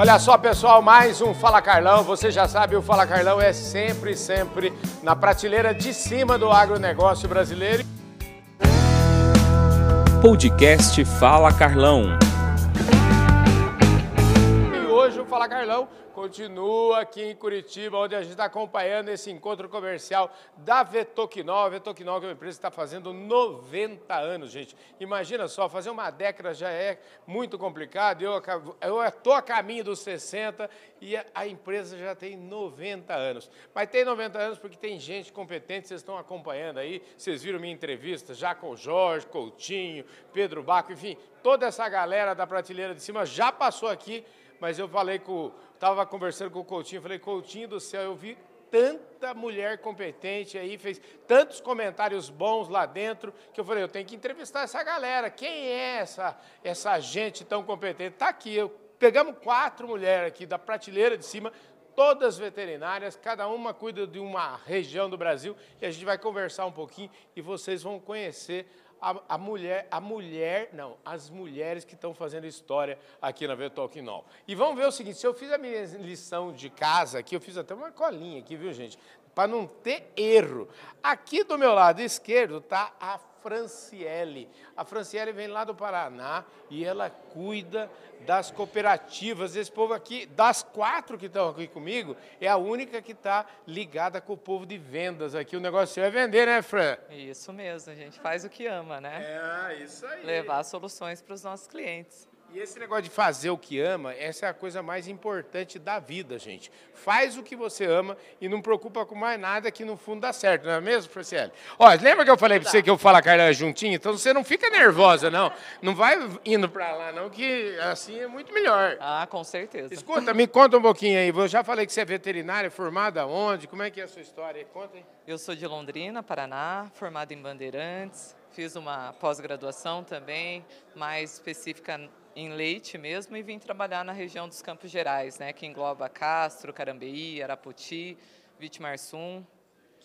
Olha só, pessoal, mais um Fala Carlão. Você já sabe, o Fala Carlão é sempre, sempre na prateleira de cima do agronegócio brasileiro. Podcast Fala Carlão. E hoje o Fala Carlão continua aqui em Curitiba, onde a gente está acompanhando esse encontro comercial da Vetoquinol. A Vetoquinol, que é uma empresa que está fazendo 90 anos, gente. Imagina só, fazer uma década já é muito complicado. Eu estou a caminho dos 60 e a empresa já tem 90 anos. Mas tem 90 anos porque tem gente competente, vocês estão acompanhando aí. Vocês viram minha entrevista já com o Jorge, Coutinho, Pedro Baco, enfim, toda essa galera da prateleira de cima já passou aqui mas eu falei com. Estava conversando com o Coutinho, falei, Coutinho do céu, eu vi tanta mulher competente aí, fez tantos comentários bons lá dentro, que eu falei, eu tenho que entrevistar essa galera. Quem é essa, essa gente tão competente? Está aqui, eu, pegamos quatro mulheres aqui da prateleira de cima, todas veterinárias, cada uma cuida de uma região do Brasil, e a gente vai conversar um pouquinho e vocês vão conhecer a, a, mulher, a mulher, não, as mulheres que estão fazendo história aqui na Vetoquinol. E vamos ver o seguinte, se eu fiz a minha lição de casa aqui, eu fiz até uma colinha aqui, viu, gente? Para não ter erro. Aqui do meu lado esquerdo está a Franciele. A Franciele vem lá do Paraná e ela cuida das cooperativas. Esse povo aqui, das quatro que estão aqui comigo, é a única que está ligada com o povo de vendas aqui. O negócio é vender, né, Fran? Isso mesmo, a gente faz o que ama, né? É, isso aí. Levar soluções para os nossos clientes. E esse negócio de fazer o que ama, essa é a coisa mais importante da vida, gente. Faz o que você ama e não preocupa com mais nada que no fundo dá certo, não é mesmo, Franciele? Ó, lembra que eu falei para você que eu falo a Carla juntinho? Então você não fica nervosa, não. Não vai indo para lá, não, que assim é muito melhor. Ah, com certeza. Escuta, me conta um pouquinho aí. Eu já falei que você é veterinária, formada onde? Como é que é a sua história? Conta aí. Eu sou de Londrina, Paraná, formada em Bandeirantes. Fiz uma pós-graduação também, mais específica em leite mesmo e vim trabalhar na região dos Campos Gerais, né, que engloba Castro, Carambeí, Arapoti, Vitimarsum,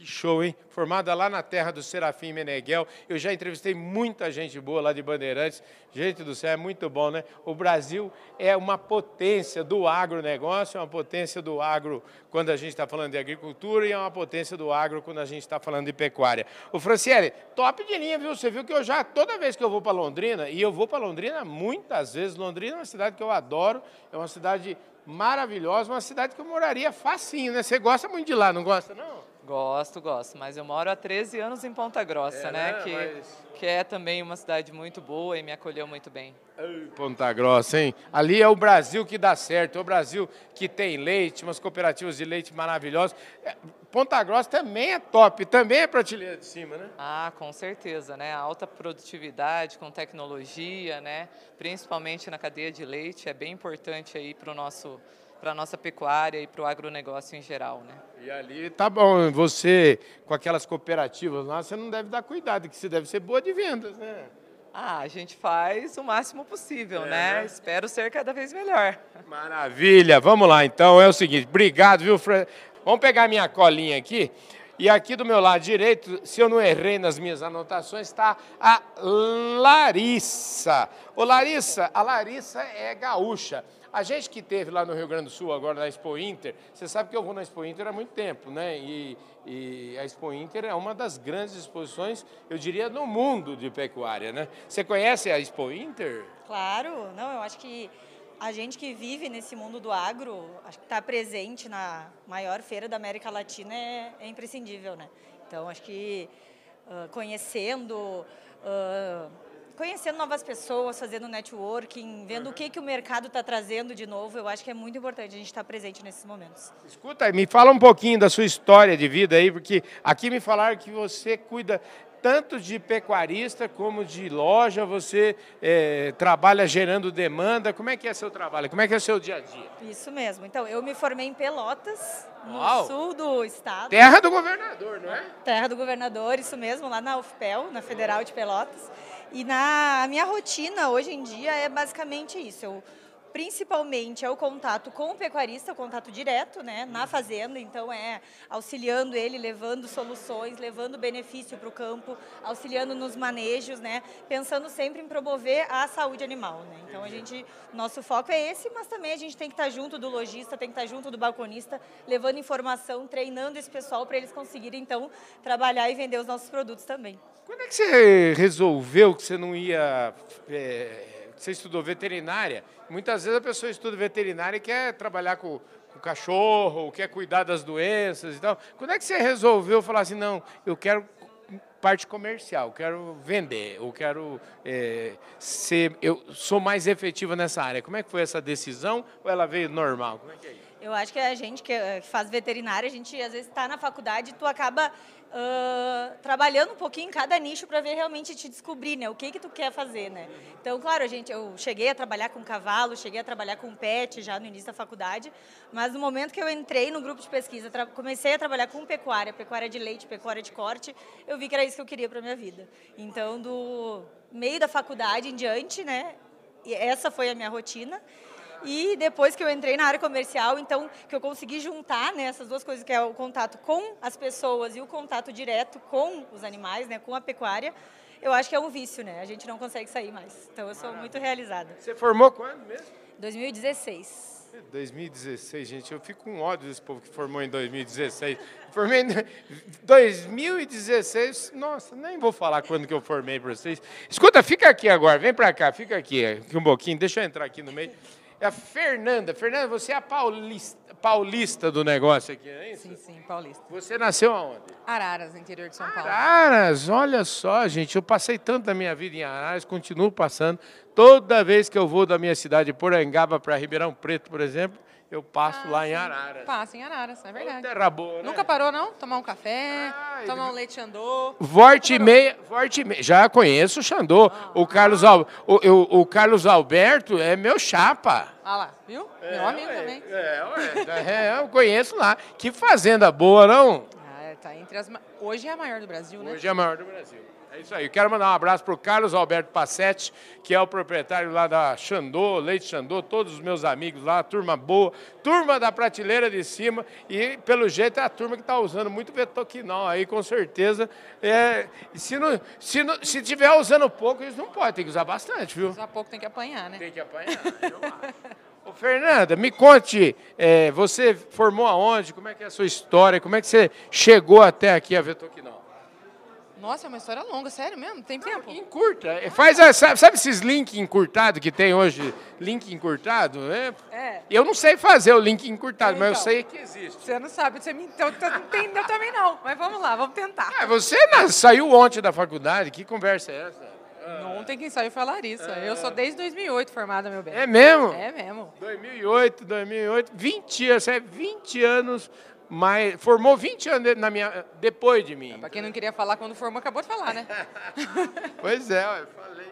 que show, hein? Formada lá na terra do Serafim Meneghel. Eu já entrevistei muita gente boa lá de Bandeirantes. Gente do céu, é muito bom, né? O Brasil é uma potência do agronegócio, é uma potência do agro quando a gente está falando de agricultura e é uma potência do agro quando a gente está falando de pecuária. O Franciele, top de linha, viu? Você viu que eu já, toda vez que eu vou para Londrina, e eu vou para Londrina muitas vezes, Londrina é uma cidade que eu adoro, é uma cidade maravilhosa, uma cidade que eu moraria facinho, né? Você gosta muito de lá, não gosta, não? Gosto, gosto, mas eu moro há 13 anos em Ponta Grossa, é, né? né? Que, mas... que é também uma cidade muito boa e me acolheu muito bem. Ponta Grossa, hein? Ali é o Brasil que dá certo, é o Brasil que tem leite, umas cooperativas de leite maravilhosas. É, Ponta Grossa também é top, também é prateleira de cima, né? Ah, com certeza, né? alta produtividade com tecnologia, né? Principalmente na cadeia de leite, é bem importante aí para o nosso para a nossa pecuária e para o agronegócio em geral. Né? E ali tá bom, você com aquelas cooperativas lá, você não deve dar cuidado, que você deve ser boa de vendas, né? Ah, a gente faz o máximo possível, é, né? né? Espero ser cada vez melhor. Maravilha, vamos lá então. É o seguinte, obrigado, viu, Fred? Vamos pegar minha colinha aqui. E aqui do meu lado direito, se eu não errei nas minhas anotações, está a Larissa. Ô Larissa, a Larissa é gaúcha. A gente que teve lá no Rio Grande do Sul, agora na Expo Inter, você sabe que eu vou na Expo Inter há muito tempo, né? E, e a Expo Inter é uma das grandes exposições, eu diria, no mundo de pecuária, né? Você conhece a Expo Inter? Claro, não, eu acho que a gente que vive nesse mundo do agro, acho que estar tá presente na maior feira da América Latina é, é imprescindível, né? Então, acho que uh, conhecendo... Uh, conhecendo novas pessoas, fazendo networking, vendo uhum. o que, que o mercado está trazendo de novo, eu acho que é muito importante a gente estar tá presente nesses momentos. Escuta, me fala um pouquinho da sua história de vida aí, porque aqui me falaram que você cuida tanto de pecuarista como de loja, você é, trabalha gerando demanda. Como é que é seu trabalho? Como é que é seu dia a dia? Isso mesmo. Então, eu me formei em Pelotas, no Uau. sul do estado. Terra do governador, não é? Terra do governador, isso mesmo, lá na UFPEL, na Federal de Pelotas. E na minha rotina hoje em dia é basicamente isso. Eu principalmente é o contato com o pecuarista, o contato direto, né, na fazenda, então é auxiliando ele, levando soluções, levando benefício para o campo, auxiliando nos manejos, né, pensando sempre em promover a saúde animal, né. Então a gente, nosso foco é esse, mas também a gente tem que estar junto do lojista, tem que estar junto do balconista, levando informação, treinando esse pessoal para eles conseguirem então trabalhar e vender os nossos produtos também. Quando é que você resolveu que você não ia é você estudou veterinária, muitas vezes a pessoa estuda veterinária e quer trabalhar com, com cachorro, quer cuidar das doenças e tal. Quando é que você resolveu falar assim, não, eu quero parte comercial, quero vender, eu quero é, ser, eu sou mais efetiva nessa área. Como é que foi essa decisão ou ela veio normal? Como é que é isso? Eu acho que a gente que faz veterinária, a gente às vezes está na faculdade e tu acaba uh, trabalhando um pouquinho em cada nicho para ver realmente te descobrir, né? O que que tu quer fazer, né? Então, claro, a gente, eu cheguei a trabalhar com cavalo, cheguei a trabalhar com pet já no início da faculdade, mas no momento que eu entrei no grupo de pesquisa, comecei a trabalhar com pecuária, pecuária de leite, pecuária de corte, eu vi que era isso que eu queria para minha vida. Então, do meio da faculdade em diante, né? essa foi a minha rotina. E depois que eu entrei na área comercial, então, que eu consegui juntar né, essas duas coisas, que é o contato com as pessoas e o contato direto com os animais, né, com a pecuária, eu acho que é um vício, né? A gente não consegue sair mais. Então, eu sou muito realizada. Você formou quando mesmo? 2016. 2016, gente, eu fico com ódio desse povo que formou em 2016. Formei em 2016, nossa, nem vou falar quando que eu formei para vocês. Escuta, fica aqui agora, vem para cá, fica aqui, aqui um pouquinho, deixa eu entrar aqui no meio. É a Fernanda. Fernanda, você é a paulista, paulista do negócio aqui, é isso? Sim, sim, paulista. Você nasceu aonde? Araras, interior de São Paulo. Araras, olha só, gente. Eu passei tanto da minha vida em Araras, continuo passando. Toda vez que eu vou da minha cidade, Porangaba, para Ribeirão Preto, por exemplo, eu passo ah, lá em Araras. Passa em Araras, é verdade. Terra boa, né? Nunca parou, não? Tomar um café, ah, tomar ele... um leite Xandô. Vorte e meia, Vorte meia. Já conheço o Xandô. Ah, o, Carlos Al... o, o, o, Carlos Alberto é meu chapa. Ah lá, viu? É, meu amigo também. É, é, eu conheço lá. Que fazenda boa, não? Ah, tá entre as... Hoje é a maior do Brasil, né? Hoje é a maior do Brasil. É isso aí. Eu quero mandar um abraço para o Carlos Alberto Passetti, que é o proprietário lá da Xandô, Leite Xandô, todos os meus amigos lá, turma boa, turma da prateleira de cima, e pelo jeito é a turma que está usando muito Vetoquinol aí, com certeza. É, se, não, se, não, se tiver usando pouco, eles não podem, tem que usar bastante, viu? Usar pouco tem que apanhar, né? Tem que apanhar, Ô, Fernanda, me conte, é, você formou aonde? Como é que é a sua história? Como é que você chegou até aqui a Vetoquinol? Nossa, é uma história longa, sério mesmo? Tem tempo? Encurta. É, faz a, sabe, sabe, esses links encurtados que tem hoje? Link encurtado? É. é. Eu não sei fazer o link encurtado, então, mas eu então, sei que existe. Você não sabe, você me então, não entendeu também não. Mas vamos lá, vamos tentar. É, você saiu ontem da faculdade, que conversa é essa? Ontem quem saiu foi a Larissa. Eu sou desde 2008 formada, meu bem. É mesmo? É mesmo. 2008, 2008, 20 anos, você é 20 anos mas formou 20 anos na minha, depois de mim. Para quem não queria falar quando formou, acabou de falar, né? pois é, eu falei.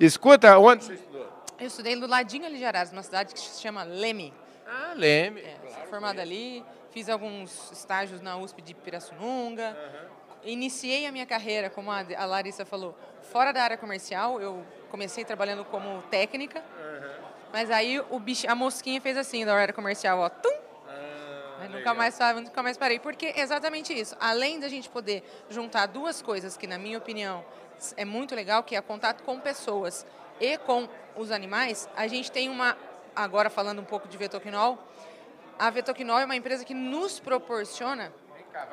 Escuta, onde você estudou? Eu estudei do ladinho ali de Araras, numa cidade que se chama Leme. Ah, Leme. É, claro, formada ali, fiz alguns estágios na USP de Pirassununga. Uhum. Iniciei a minha carreira, como a, Larissa falou, fora da área comercial. Eu comecei trabalhando como técnica, uhum. mas aí o bicho, a mosquinha fez assim da área comercial, ó, tum, mas nunca mais, nunca mais parei. Porque exatamente isso. Além da gente poder juntar duas coisas que, na minha opinião, é muito legal, que é contato com pessoas e com os animais, a gente tem uma, agora falando um pouco de Vetoquinol, a Vetoquinol é uma empresa que nos proporciona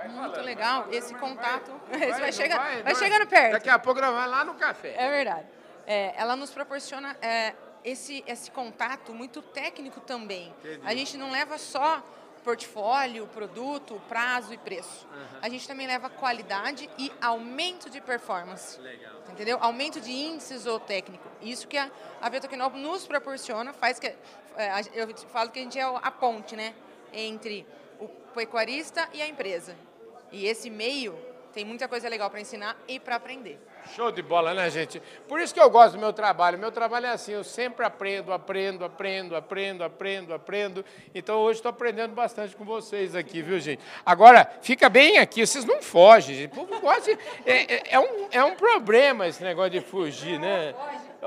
muito falando, legal vai esse contato. Vai, vai, vai, chega, vai, vai chegando perto. Daqui a pouco ela vai lá no café. É verdade. É, ela nos proporciona é, esse, esse contato muito técnico também. Entendi. A gente não leva só portfólio, produto, prazo e preço. Uhum. A gente também leva qualidade e aumento de performance. Legal. Entendeu? Aumento de índices ou técnico. Isso que a, a Vetocnol nos proporciona, faz que. É, eu falo que a gente é a ponte, né? Entre o pecuarista e a empresa. E esse meio tem muita coisa legal para ensinar e para aprender. Show de bola, né, gente? Por isso que eu gosto do meu trabalho. Meu trabalho é assim, eu sempre aprendo, aprendo, aprendo, aprendo, aprendo, aprendo. Então hoje estou aprendendo bastante com vocês aqui, viu, gente? Agora, fica bem aqui, vocês não fogem, gente. O povo gosta de... é, é, é, um, é um problema esse negócio de fugir, né?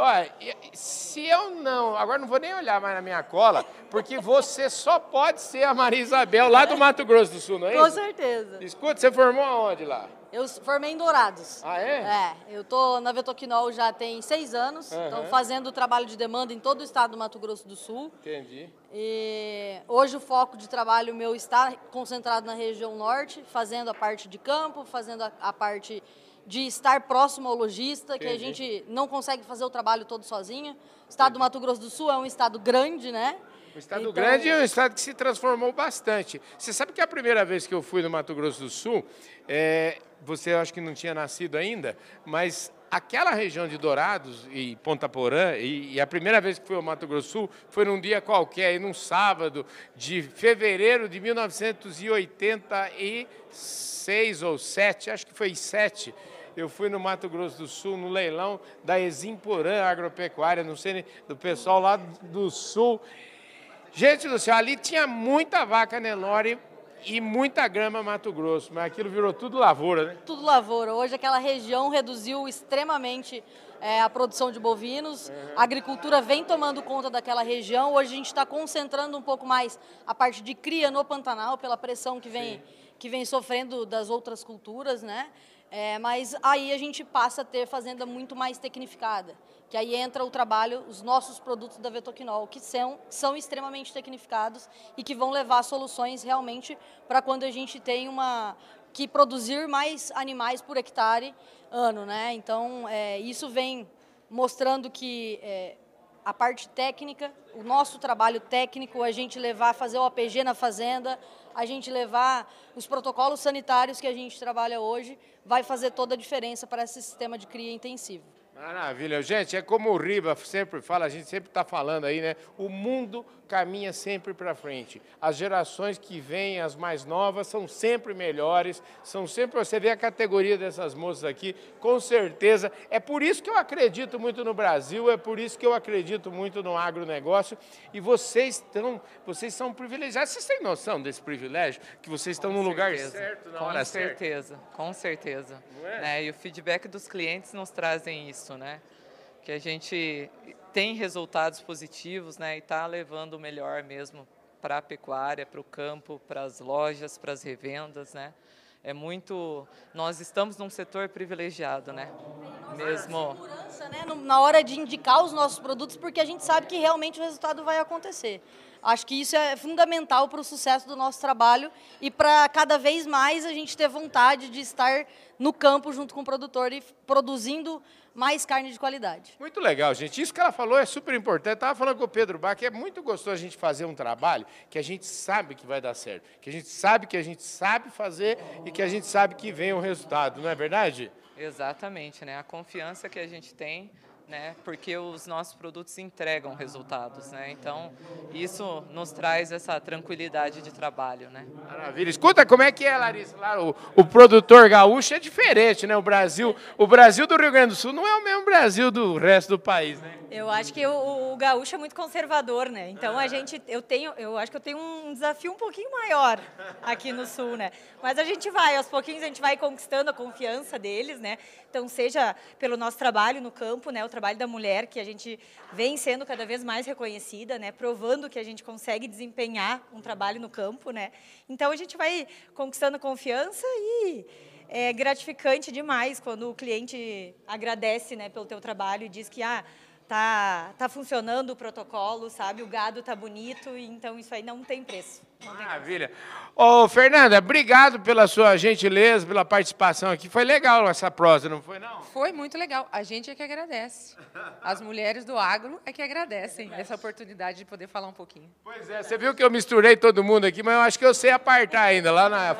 Olha, se eu não. Agora não vou nem olhar mais na minha cola, porque você só pode ser a Maria Isabel lá do Mato Grosso do Sul, não é Com isso? certeza. Escuta, você formou aonde lá? Eu formei em Dourados. Ah, é? É, eu tô na Vetoquinol já tem seis anos, então fazendo trabalho de demanda em todo o estado do Mato Grosso do Sul. Entendi. E hoje o foco de trabalho meu está concentrado na região norte, fazendo a parte de campo, fazendo a, a parte de estar próximo ao lojista, que a gente não consegue fazer o trabalho todo sozinho. O estado do Mato Grosso do Sul é um estado grande, né? Um estado Então- grande é um estado que se transformou bastante. Você sabe que a primeira vez que eu fui no Mato Grosso do Sul, é, você acho que não tinha nascido ainda, mas aquela região de Dourados e Ponta Porã, e, e a primeira vez que fui ao Mato Grosso do Sul foi num dia qualquer, num sábado de fevereiro de 1986 ou 7, acho que foi 7. Eu fui no Mato Grosso do Sul, no leilão da Eximporã Agropecuária, não sei, nem- do pessoal lá do Sul. Gente do céu, ali tinha muita vaca Nelore e muita grama Mato Grosso, mas aquilo virou tudo lavoura, né? tudo lavoura. Hoje aquela região reduziu extremamente é, a produção de bovinos, a agricultura vem tomando conta daquela região. Hoje a gente está concentrando um pouco mais a parte de cria no Pantanal, pela pressão que vem, que vem sofrendo das outras culturas, né? É, mas aí a gente passa a ter fazenda muito mais tecnificada, que aí entra o trabalho, os nossos produtos da Vetoquinol, que são, são extremamente tecnificados e que vão levar soluções realmente para quando a gente tem uma que produzir mais animais por hectare ano, né? Então é, isso vem mostrando que é, a parte técnica, o nosso trabalho técnico, a gente levar, fazer o APG na fazenda, a gente levar os protocolos sanitários que a gente trabalha hoje, vai fazer toda a diferença para esse sistema de cria intensivo. Maravilha. Gente, é como o Riba sempre fala, a gente sempre está falando aí, né? O mundo caminha sempre para frente. As gerações que vêm, as mais novas, são sempre melhores, são sempre. Você vê a categoria dessas moças aqui, com certeza. É por isso que eu acredito muito no Brasil, é por isso que eu acredito muito no agronegócio. E vocês estão, vocês são privilegiados. Vocês têm noção desse privilégio? Que vocês estão no lugar certeza. certo, na com hora certa? certeza, com certeza. É? Né, E o feedback dos clientes nos trazem isso, né? Que a gente tem resultados positivos, né? E está levando o melhor mesmo para a pecuária, para o campo, para as lojas, para as revendas, né? É muito. Nós estamos num setor privilegiado, né? Mesmo. segurança, né, na hora de indicar os nossos produtos, porque a gente sabe que realmente o resultado vai acontecer. Acho que isso é fundamental para o sucesso do nosso trabalho e para cada vez mais a gente ter vontade de estar no campo junto com o produtor e produzindo mais carne de qualidade. Muito legal, gente. Isso que ela falou é super importante. Estava falando com o Pedro Bach, que é muito gostoso a gente fazer um trabalho que a gente sabe que vai dar certo, que a gente sabe que a gente sabe fazer e que a gente sabe que vem o resultado, não é verdade? Exatamente, né? A confiança que a gente tem, né? Porque os nossos produtos entregam resultados, né? Então, isso nos traz essa tranquilidade de trabalho, né? Maravilha. Escuta, como é que é, Larissa? Lá, o, o produtor gaúcho é diferente, né? O Brasil, o Brasil do Rio Grande do Sul não é o mesmo Brasil do resto do país, né? Eu acho que o, o gaúcho é muito conservador, né? Então a gente, eu tenho, eu acho que eu tenho um desafio um pouquinho maior aqui no sul, né? Mas a gente vai, aos pouquinhos a gente vai conquistando a confiança deles, né? Então seja pelo nosso trabalho no campo, né? O trabalho da mulher que a gente vem sendo cada vez mais reconhecida, né? Provando que a gente consegue desempenhar um trabalho no campo, né? Então a gente vai conquistando confiança e é gratificante demais quando o cliente agradece, né, pelo teu trabalho e diz que ah, tá tá funcionando o protocolo, sabe? O gado tá bonito, então isso aí não tem preço. Maravilha. Ô, Fernanda, obrigado pela sua gentileza, pela participação aqui. Foi legal essa prosa, não foi, não? Foi muito legal. A gente é que agradece. As mulheres do agro é que agradecem essa oportunidade de poder falar um pouquinho. Pois é, você viu que eu misturei todo mundo aqui, mas eu acho que eu sei apartar ainda. Lá na,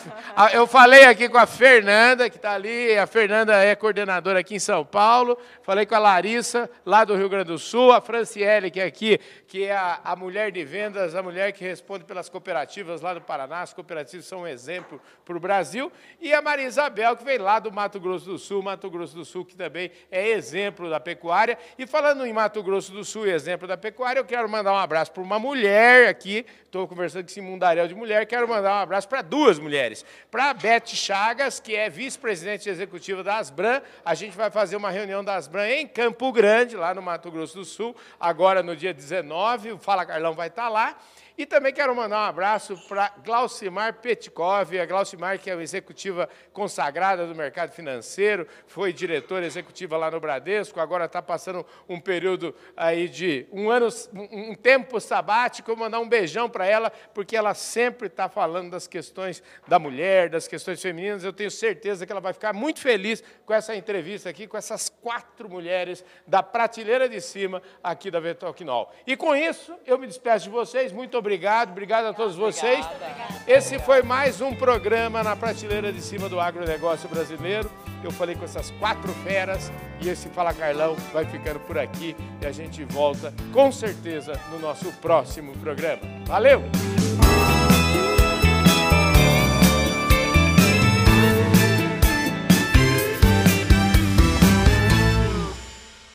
eu falei aqui com a Fernanda, que está ali, a Fernanda é coordenadora aqui em São Paulo. Falei com a Larissa, lá do Rio Grande do Sul, a Franciele, que é aqui, que é a mulher de vendas, a mulher que responde pelas cooperativas. Cooperativas lá do Paraná. As cooperativas são um exemplo para o Brasil. E a Maria Isabel, que vem lá do Mato Grosso do Sul, Mato Grosso do Sul, que também é exemplo da pecuária. E falando em Mato Grosso do Sul, exemplo da pecuária, eu quero mandar um abraço para uma mulher aqui. Estou conversando com esse mundaréu de mulher. Quero mandar um abraço para duas mulheres. Para a Beth Chagas, que é vice-presidente executiva da Asbran. A gente vai fazer uma reunião da Asbran em Campo Grande, lá no Mato Grosso do Sul, agora no dia 19. O Fala Carlão vai estar lá. E também quero mandar um abraço para Glaucimar Petkov, a Glaucimar que é executiva consagrada do mercado financeiro, foi diretora executiva lá no Bradesco, agora está passando um período aí de um ano, um tempo sabático, mandar um beijão para ela, porque ela sempre está falando das questões da mulher, das questões femininas. Eu tenho certeza que ela vai ficar muito feliz com essa entrevista aqui, com essas quatro mulheres da prateleira de cima aqui da Vetoquinol. E com isso, eu me despeço de vocês. Muito obrigado, obrigado a todos vocês. Esse foi mais um programa na prateleira de cima do agronegócio brasileiro. Eu falei com essas quatro feras e esse Fala Carlão vai ficando por aqui e a gente volta com certeza no nosso próximo programa. Valeu!